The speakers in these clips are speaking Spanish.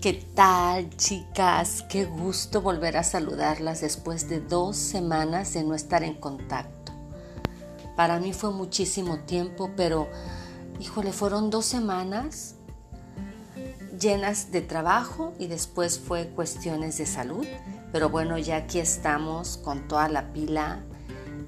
¿Qué tal chicas? Qué gusto volver a saludarlas después de dos semanas de no estar en contacto. Para mí fue muchísimo tiempo, pero híjole, fueron dos semanas llenas de trabajo y después fue cuestiones de salud. Pero bueno, ya aquí estamos con toda la pila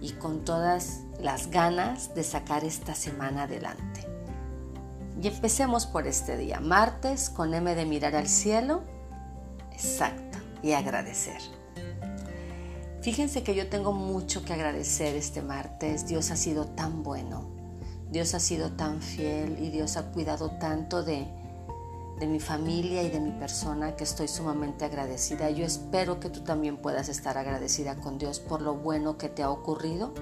y con todas las ganas de sacar esta semana adelante. Y empecemos por este día, martes, con M de mirar al cielo. Exacto, y agradecer. Fíjense que yo tengo mucho que agradecer este martes. Dios ha sido tan bueno, Dios ha sido tan fiel y Dios ha cuidado tanto de, de mi familia y de mi persona que estoy sumamente agradecida. Yo espero que tú también puedas estar agradecida con Dios por lo bueno que te ha ocurrido,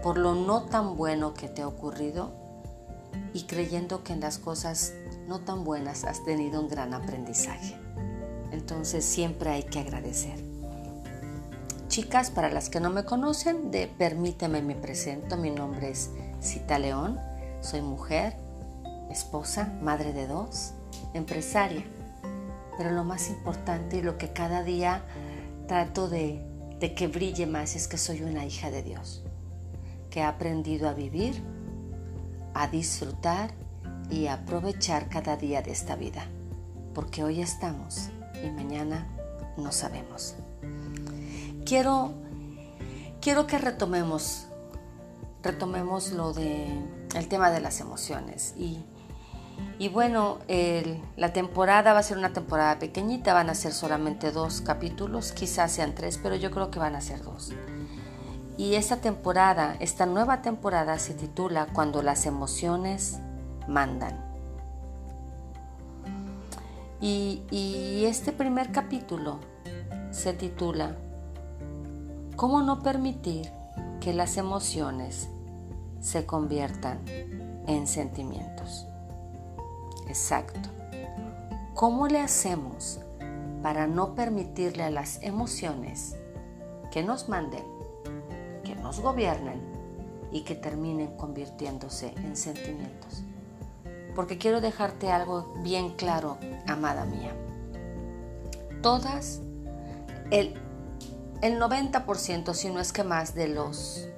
por lo no tan bueno que te ha ocurrido y creyendo que en las cosas no tan buenas has tenido un gran aprendizaje. Entonces siempre hay que agradecer. Chicas, para las que no me conocen, Permíteme me presento. Mi nombre es Cita León. Soy mujer, esposa, madre de dos, empresaria. Pero lo más importante y lo que cada día trato de, de que brille más es que soy una hija de Dios, que ha aprendido a vivir a disfrutar y aprovechar cada día de esta vida, porque hoy estamos y mañana no sabemos. Quiero, quiero que retomemos, retomemos lo de el tema de las emociones y, y bueno, la temporada va a ser una temporada pequeñita, van a ser solamente dos capítulos, quizás sean tres, pero yo creo que van a ser dos. Y esta temporada, esta nueva temporada se titula Cuando las emociones mandan. Y, este primer capítulo se titula ¿Cómo no permitir que las emociones se conviertan en sentimientos? Exacto. ¿Cómo le hacemos para no permitirle a las emociones que nos manden nos gobiernen y que terminen convirtiéndose en sentimientos. Porque quiero dejarte algo bien claro, amada mía. Todas, el, el 90%, si no es que más, de los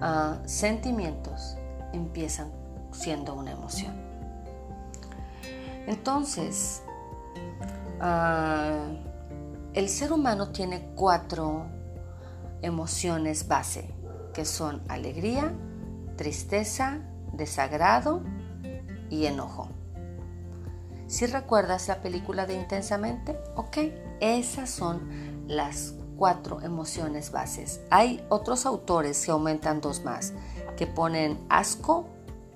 ah, sentimientos empiezan siendo una emoción. Entonces, ah, el ser humano tiene cuatro emociones base, que son alegría, tristeza, desagrado y enojo. Si recuerdas la película de Intensamente, ok, esas son las cuatro emociones bases. Hay otros autores que aumentan dos más, que ponen asco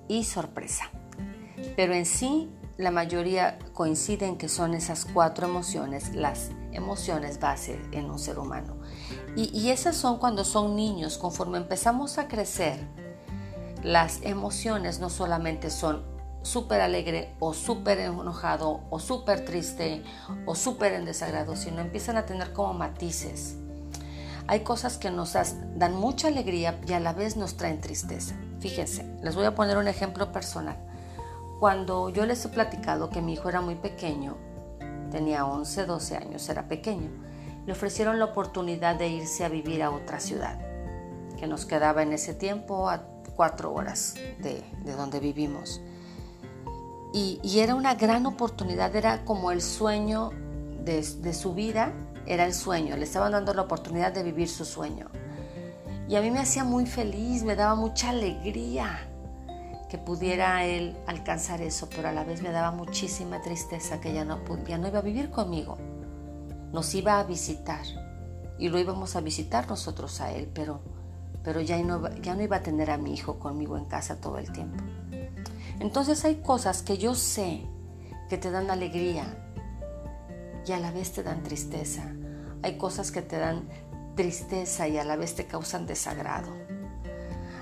y sorpresa. Pero en sí, la mayoría coinciden que son esas cuatro emociones las emociones base en un ser humano. Y, esas son cuando son niños, conforme empezamos a crecer, las emociones no solamente son súper alegre o súper enojado o súper triste o súper en desagrado, sino empiezan a tener como matices. Hay cosas que nos dan mucha alegría y a la vez nos traen tristeza. Fíjense, les voy a poner un ejemplo personal. Cuando yo les he platicado que mi hijo era muy pequeño, tenía 11, 12 años, era pequeño, le ofrecieron la oportunidad de irse a vivir a otra ciudad, que nos quedaba en ese tiempo a cuatro horas de, donde vivimos. Y, era una gran oportunidad, era como el sueño de, de su vida, era el sueño, le estaban dando la oportunidad de vivir su sueño. Y a mí me hacía muy feliz, me daba mucha alegría que pudiera él alcanzar eso, pero a la vez me daba muchísima tristeza que ya no, ya no iba a vivir conmigo nos iba a visitar y lo íbamos a visitar nosotros a él, pero, pero ya, no, ya no iba a tener a mi hijo conmigo en casa todo el tiempo. Entonces hay cosas que yo sé que te dan alegría y a la vez te dan tristeza. Hay cosas que te dan tristeza y a la vez te causan desagrado.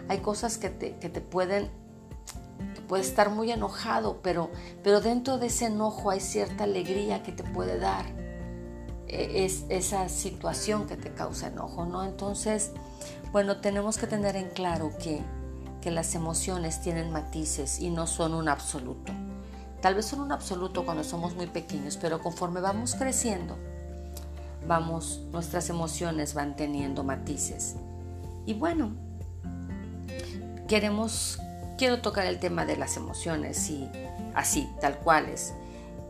Hay cosas que te, que te pueden, puedes estar muy enojado, pero, pero dentro de ese enojo hay cierta alegría que te puede dar es esa situación que te causa enojo, ¿no? Entonces, bueno, tenemos que tener en claro que, que las emociones tienen matices y no son un absoluto. Tal vez son un absoluto cuando somos muy pequeños, pero conforme vamos creciendo, vamos, nuestras emociones van teniendo matices. Y bueno, queremos, quiero tocar el tema de las emociones y así, tal cuales.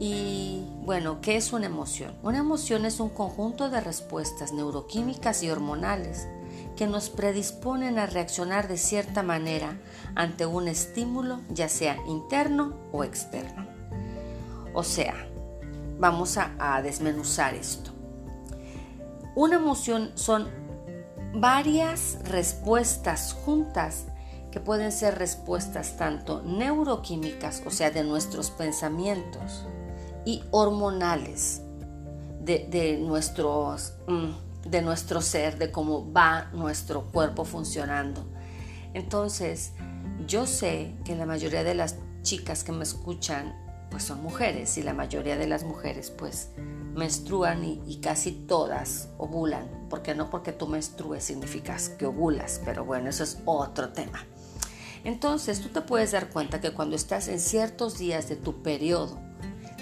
Y bueno, ¿qué es una emoción? Una emoción es un conjunto de respuestas neuroquímicas y hormonales que nos predisponen a reaccionar de cierta manera ante un estímulo, ya sea interno o externo. O sea, vamos a, a desmenuzar esto. Una emoción son varias respuestas juntas que pueden ser respuestas tanto neuroquímicas, o sea, de nuestros pensamientos, y hormonales, de, nuestros, mm, de nuestro ser, de cómo va nuestro cuerpo funcionando. Entonces, yo sé que la mayoría de las chicas que me escuchan, pues son mujeres, y la mayoría de las mujeres, pues, menstruan y, casi todas ovulan, porque no porque tú menstrues significas que ovulas, pero bueno, eso es otro tema. Entonces tú te puedes dar cuenta que cuando estás en ciertos días de tu periodo,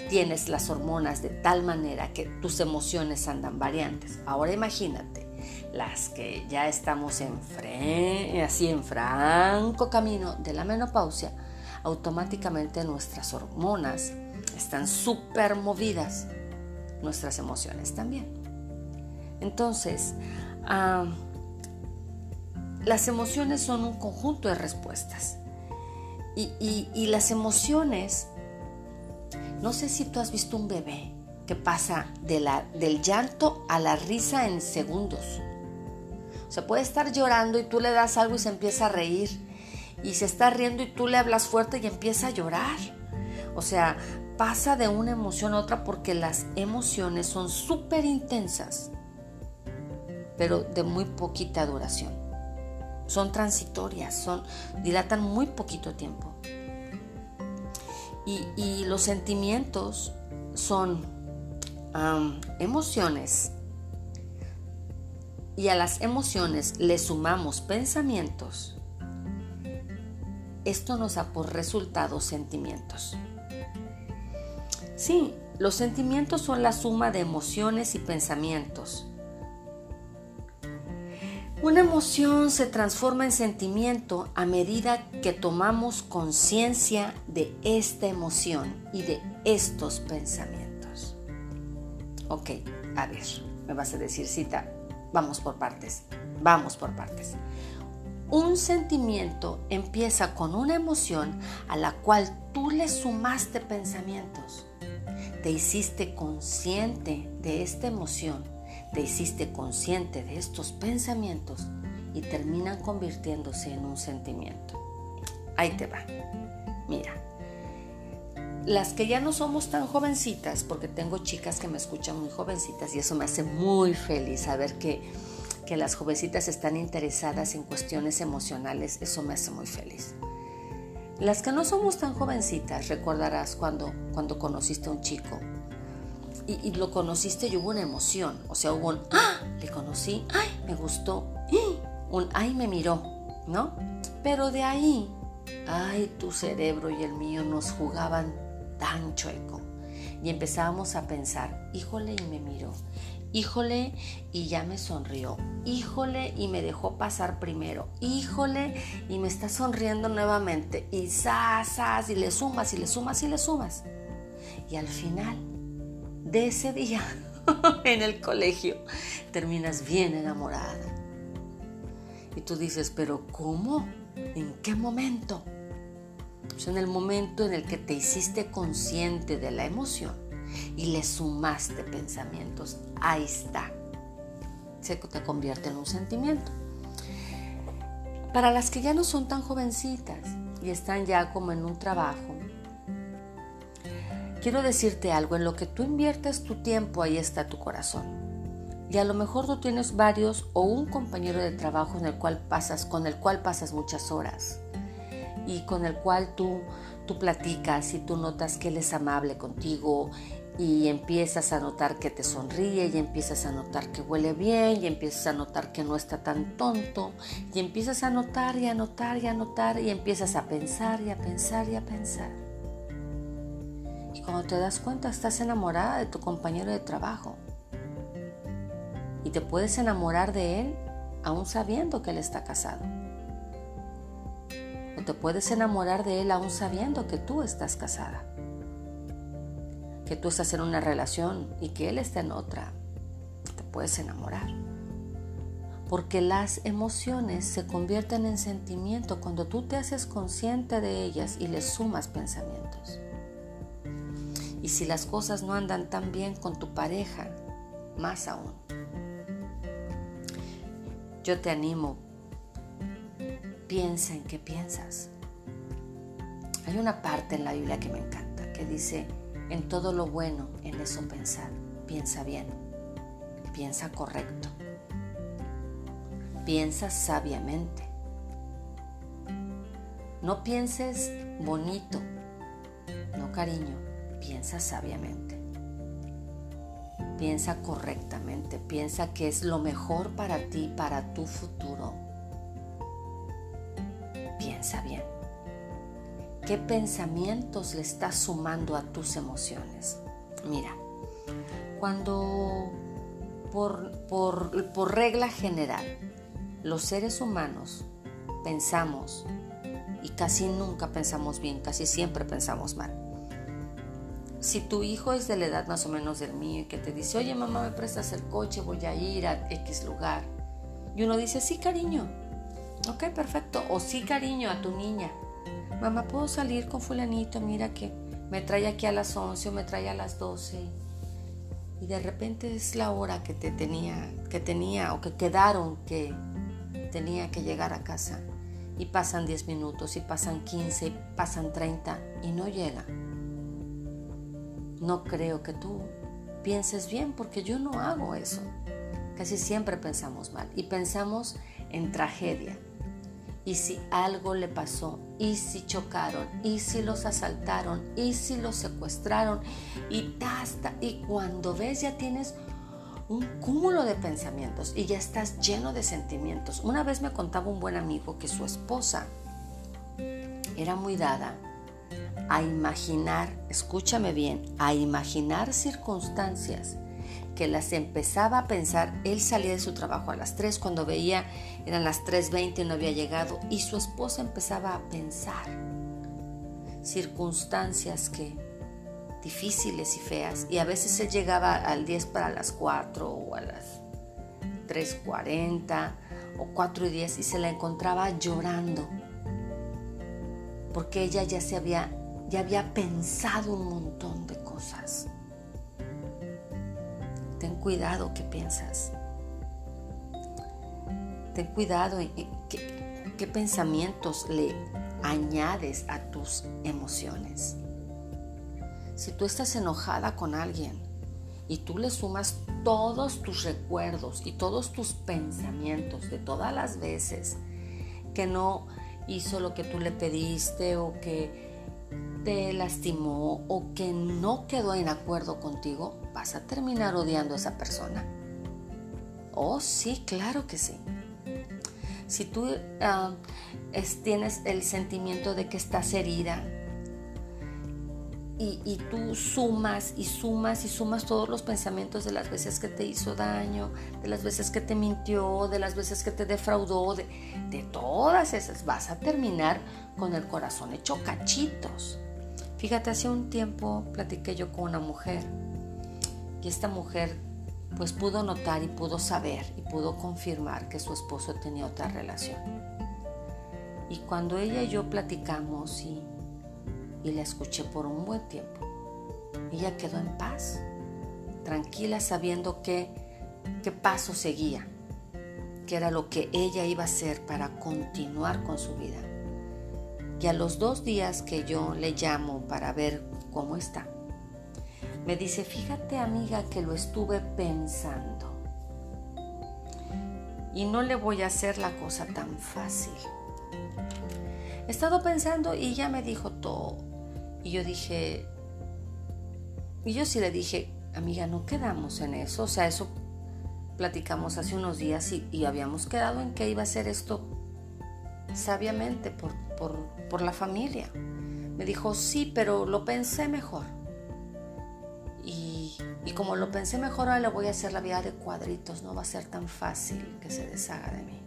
tienes las hormonas de tal manera que tus emociones andan variantes. Ahora imagínate, las que ya estamos en así en franco camino de la menopausia, automáticamente nuestras hormonas están súper movidas nuestras emociones también. Entonces, ah, las emociones son un conjunto de respuestas. Y, las emociones, no sé si tú has visto un bebé que pasa del llanto a la risa en segundos. O sea, puede estar llorando y tú le das algo y se empieza a reír. Y se está riendo y tú le hablas fuerte y empieza a llorar. O sea, pasa de una emoción a otra porque las emociones son súper intensas, pero de muy poquita duración. Son transitorias, son, dilatan muy poquito tiempo. Y, los sentimientos son emociones. Y a las emociones le sumamos pensamientos. Esto nos da por resultado sentimientos. Sí, los sentimientos son la suma de emociones y pensamientos. Una emoción se transforma en sentimiento a medida que tomamos conciencia de esta emoción y de estos pensamientos. Ok, a ver, me vas a decir cita, vamos por partes, vamos por partes. Un sentimiento empieza con una emoción a la cual tú le sumaste pensamientos te hiciste consciente de esta emoción, te hiciste consciente de estos pensamientos y terminan convirtiéndose en un sentimiento. Ahí te va. Mira, las que ya no somos tan jovencitas, porque tengo chicas que me escuchan muy jovencitas y eso me hace muy feliz saber que, que las jovencitas están interesadas en cuestiones emocionales, eso me hace muy feliz. Las que no somos tan jovencitas, recordarás cuando, cuando conociste a un chico y, lo conociste y hubo una emoción, o sea, hubo un, ¡ah! Le conocí, ¡ay! Me gustó, un, ¡ay! Me miró, ¿no? Pero de ahí, ¡ay! Tu cerebro y el mío nos jugaban tan chueco y empezábamos a pensar, híjole, y me miró, híjole, y ya me sonrió, híjole, y me dejó pasar primero, híjole, y me está sonriendo nuevamente, y zas, y le sumas, y le sumas, y le sumas. Y al final de ese día, en el colegio, terminas bien enamorada. Y tú dices, pero ¿cómo? ¿En qué momento? Pues en el momento en el que te hiciste consciente de la emoción y le sumaste pensamientos. Ahí está. Se te convierte en un sentimiento. Para las que ya no son tan jovencitas y están ya como en un trabajo, quiero decirte algo, en lo que tú inviertes tu tiempo, ahí está tu corazón. Y a lo mejor tú tienes varios o un compañero de trabajo en el cual pasas, con el cual pasas muchas horas y con el cual tú, tú platicas y tú notas que él es amable contigo y empiezas a notar que te sonríe y empiezas a notar que huele bien y empiezas a notar que no está tan tonto y empiezas a notar y a notar y a notar y empiezas a pensar y a pensar y a pensar. Y cuando te das cuenta estás enamorada de tu compañero de trabajo. Y te puedes enamorar de él aún sabiendo que él está casado. O te puedes enamorar de él aún sabiendo que tú estás casada. Que tú estás en una relación y que él está en otra. Te puedes enamorar. Porque las emociones se convierten en sentimiento cuando tú te haces consciente de ellas y les sumas pensamientos. Y si las cosas no andan tan bien con tu pareja, más aún. Yo te animo, piensa en qué piensas. Hay una parte en la Biblia que me encanta, que dice, en todo lo bueno, en eso pensar, piensa bien, piensa correcto piensa sabiamente. No pienses bonito, no cariño, piensa sabiamente. Piensa correctamente, piensa que es lo mejor para ti, para tu futuro. Piensa bien. ¿Qué pensamientos le estás sumando a tus emociones? Mira, cuando por, por, regla general los seres humanos pensamos y casi nunca pensamos bien, casi siempre pensamos mal. Si tu hijo es de la edad más o menos del mío y que te dice, oye mamá, me prestas el coche, voy a ir a X lugar. Y uno dice, sí cariño, ok, perfecto. O sí cariño a tu niña. Mamá, ¿puedo salir con fulanito? Mira que me trae aquí a las 11 o me trae a las 12. Y de repente es la hora que te tenía, que tenía o que quedaron que tenía que llegar a casa y pasan 10 minutos y pasan 15 y pasan 30 y no llega. No creo que tú pienses bien porque yo no hago eso. Casi siempre pensamos mal y pensamos en tragedia. Y si algo le pasó, y si chocaron, y si los asaltaron, y si los secuestraron, y hasta, y cuando ves ya tienes un cúmulo de pensamientos y ya estás lleno de sentimientos. Una vez me contaba un buen amigo que su esposa era muy dada a imaginar, escúchame bien, a imaginar circunstancias que las empezaba a pensar. Él salía de su trabajo a las 3 cuando veía eran las 3.20 y no había llegado y su esposa empezaba a pensar circunstancias que difíciles y feas. Y a veces él llegaba al 10 para las 4 o a las 3.40 o 4 y 10 y se la encontraba llorando. Porque ella ya se había, ya había pensado un montón de cosas. Ten cuidado que piensas. Ten cuidado en qué, qué pensamientos le añades a tus emociones. Si tú estás enojada con alguien y tú le sumas todos tus recuerdos y todos tus pensamientos de todas las veces que no hizo lo que tú le pediste o que te lastimó o que no quedó en acuerdo contigo, vas a terminar odiando a esa persona. Oh, sí, claro que sí. Si tú ah, tienes el sentimiento de que estás herida, y, tú sumas y sumas y sumas todos los pensamientos de las veces que te hizo daño, de las veces que te mintió, de las veces que te defraudó, de, de todas esas, vas a terminar con el corazón hecho cachitos. Fíjate, hace un tiempo platiqué yo con una mujer y esta mujer pues pudo notar y pudo saber y pudo confirmar que su esposo tenía otra relación. Y cuando ella y yo platicamos y y la escuché por un buen tiempo. Ella quedó en paz, tranquila sabiendo qué, qué paso seguía, qué era lo que ella iba a hacer para continuar con su vida. Y a los dos días que yo le llamo para ver cómo está, me dice, fíjate amiga que lo estuve pensando. Y no le voy a hacer la cosa tan fácil. He estado pensando y ya me dijo todo y yo dije, y yo sí le dije, amiga, no quedamos en eso, o sea, eso platicamos hace unos días y, habíamos quedado en que iba a ser esto sabiamente por, por, por la familia. Me dijo, sí, pero lo pensé mejor. Y, y, como lo pensé mejor, ahora le voy a hacer la vida de cuadritos, no va a ser tan fácil que se deshaga de mí.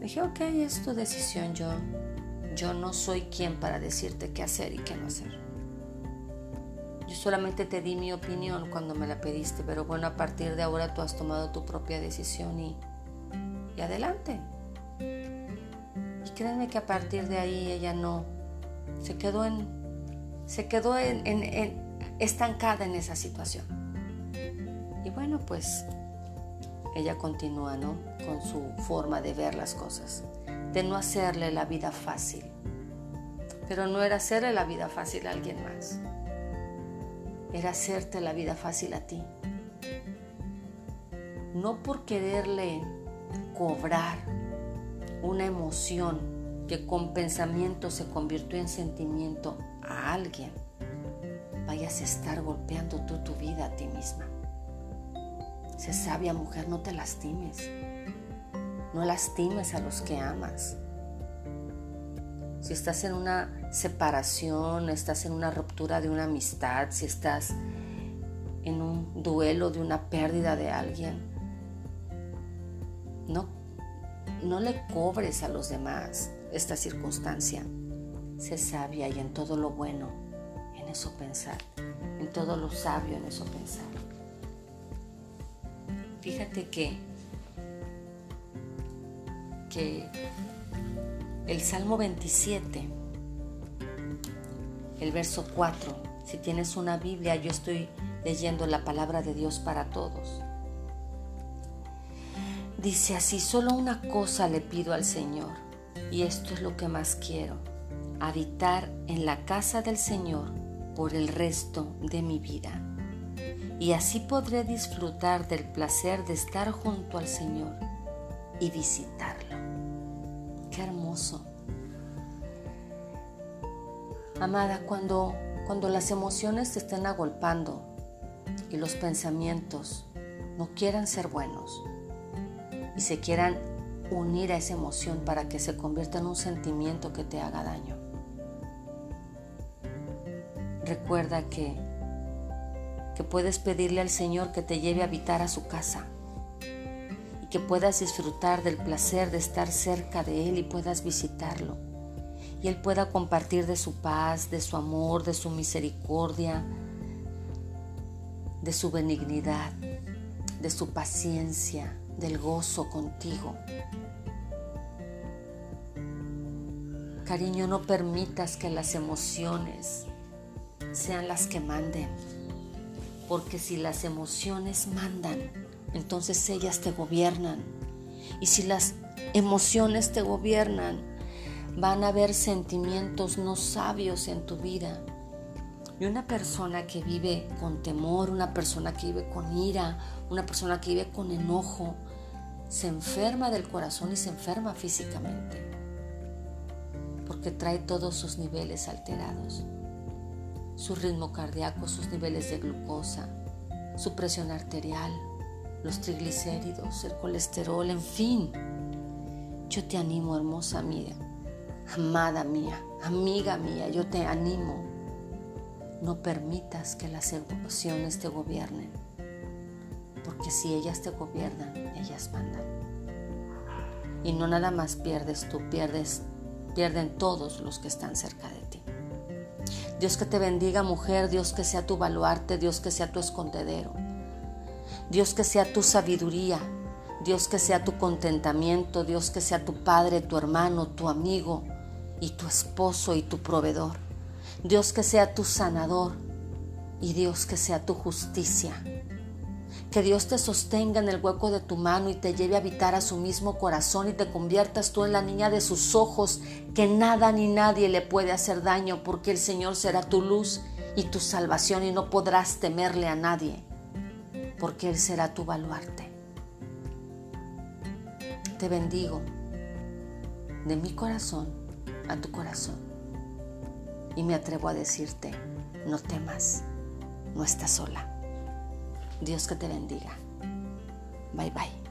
dije, ok, es tu decisión, yo, yo no soy quien para decirte qué hacer y qué no hacer. Yo solamente te di mi opinión cuando me la pediste, pero bueno, a partir de ahora tú has tomado tu propia decisión y, y adelante. Y créeme que a partir de ahí ella no se quedó en se quedó en, estancada en esa situación. Y bueno, pues ella continúa, ¿no? Con su forma de ver las cosas, de no hacerle la vida fácil. Pero no era hacerle la vida fácil a alguien más era hacerte la vida fácil a ti. No por quererle cobrar una emoción que con pensamiento se convirtió en sentimiento a alguien, vayas a estar golpeando tú tu vida a ti misma. Sé sabia mujer, no te lastimes. No lastimes a los que amas si estás en una separación, estás en una ruptura de una amistad, si estás en un duelo de una pérdida de alguien, no, no le cobres a los demás esta circunstancia. Sé sabia y en todo lo bueno, en eso pensar, en todo lo sabio, en eso pensar. Fíjate que, que el Salmo 27, el verso 4. Si tienes una Biblia, yo estoy leyendo la palabra de Dios para todos. Dice así, solo una cosa le pido al Señor, y esto es lo que más quiero, habitar en la casa del Señor por el resto de mi vida. Y así podré disfrutar del placer de estar junto al Señor y visitarlo. Qué hermoso. Amada, cuando, cuando las emociones te estén agolpando y los pensamientos no quieran ser buenos y se quieran unir a esa emoción para que se convierta en un sentimiento que te haga daño. Recuerda que, que puedes pedirle al Señor que te lleve a habitar a su casa que puedas disfrutar del placer de estar cerca de Él y puedas visitarlo. Y Él pueda compartir de su paz, de su amor, de su misericordia, de su benignidad, de su paciencia, del gozo contigo. Cariño, no permitas que las emociones sean las que manden, porque si las emociones mandan, entonces ellas te gobiernan. Y si las emociones te gobiernan, van a haber sentimientos no sabios en tu vida. Y una persona que vive con temor, una persona que vive con ira, una persona que vive con enojo, se enferma del corazón y se enferma físicamente. Porque trae todos sus niveles alterados. Su ritmo cardíaco, sus niveles de glucosa, su presión arterial, los triglicéridos, el colesterol, en fin. Yo te animo, hermosa amiga, amada mía, amiga mía, yo te animo. No permitas que las emociones te gobiernen, porque si ellas te gobiernan, ellas mandan. Y no nada más pierdes tú, pierdes, pierden todos los que están cerca de ti. Dios que te bendiga, mujer, Dios que sea tu baluarte, Dios que sea tu escondedero. Dios que sea tu sabiduría, Dios que sea tu contentamiento, Dios que sea tu padre, tu hermano, tu amigo y tu esposo y tu proveedor. Dios que sea tu sanador y Dios que sea tu justicia. Que Dios te sostenga en el hueco de tu mano y te lleve a habitar a su mismo corazón y te conviertas tú en la niña de sus ojos, que nada ni nadie le puede hacer daño porque el Señor será tu luz y tu salvación y no podrás temerle a nadie porque Él será tu baluarte. Te bendigo de mi corazón a tu corazón y me atrevo a decirte, no temas, no estás sola. Dios que te bendiga. Bye bye.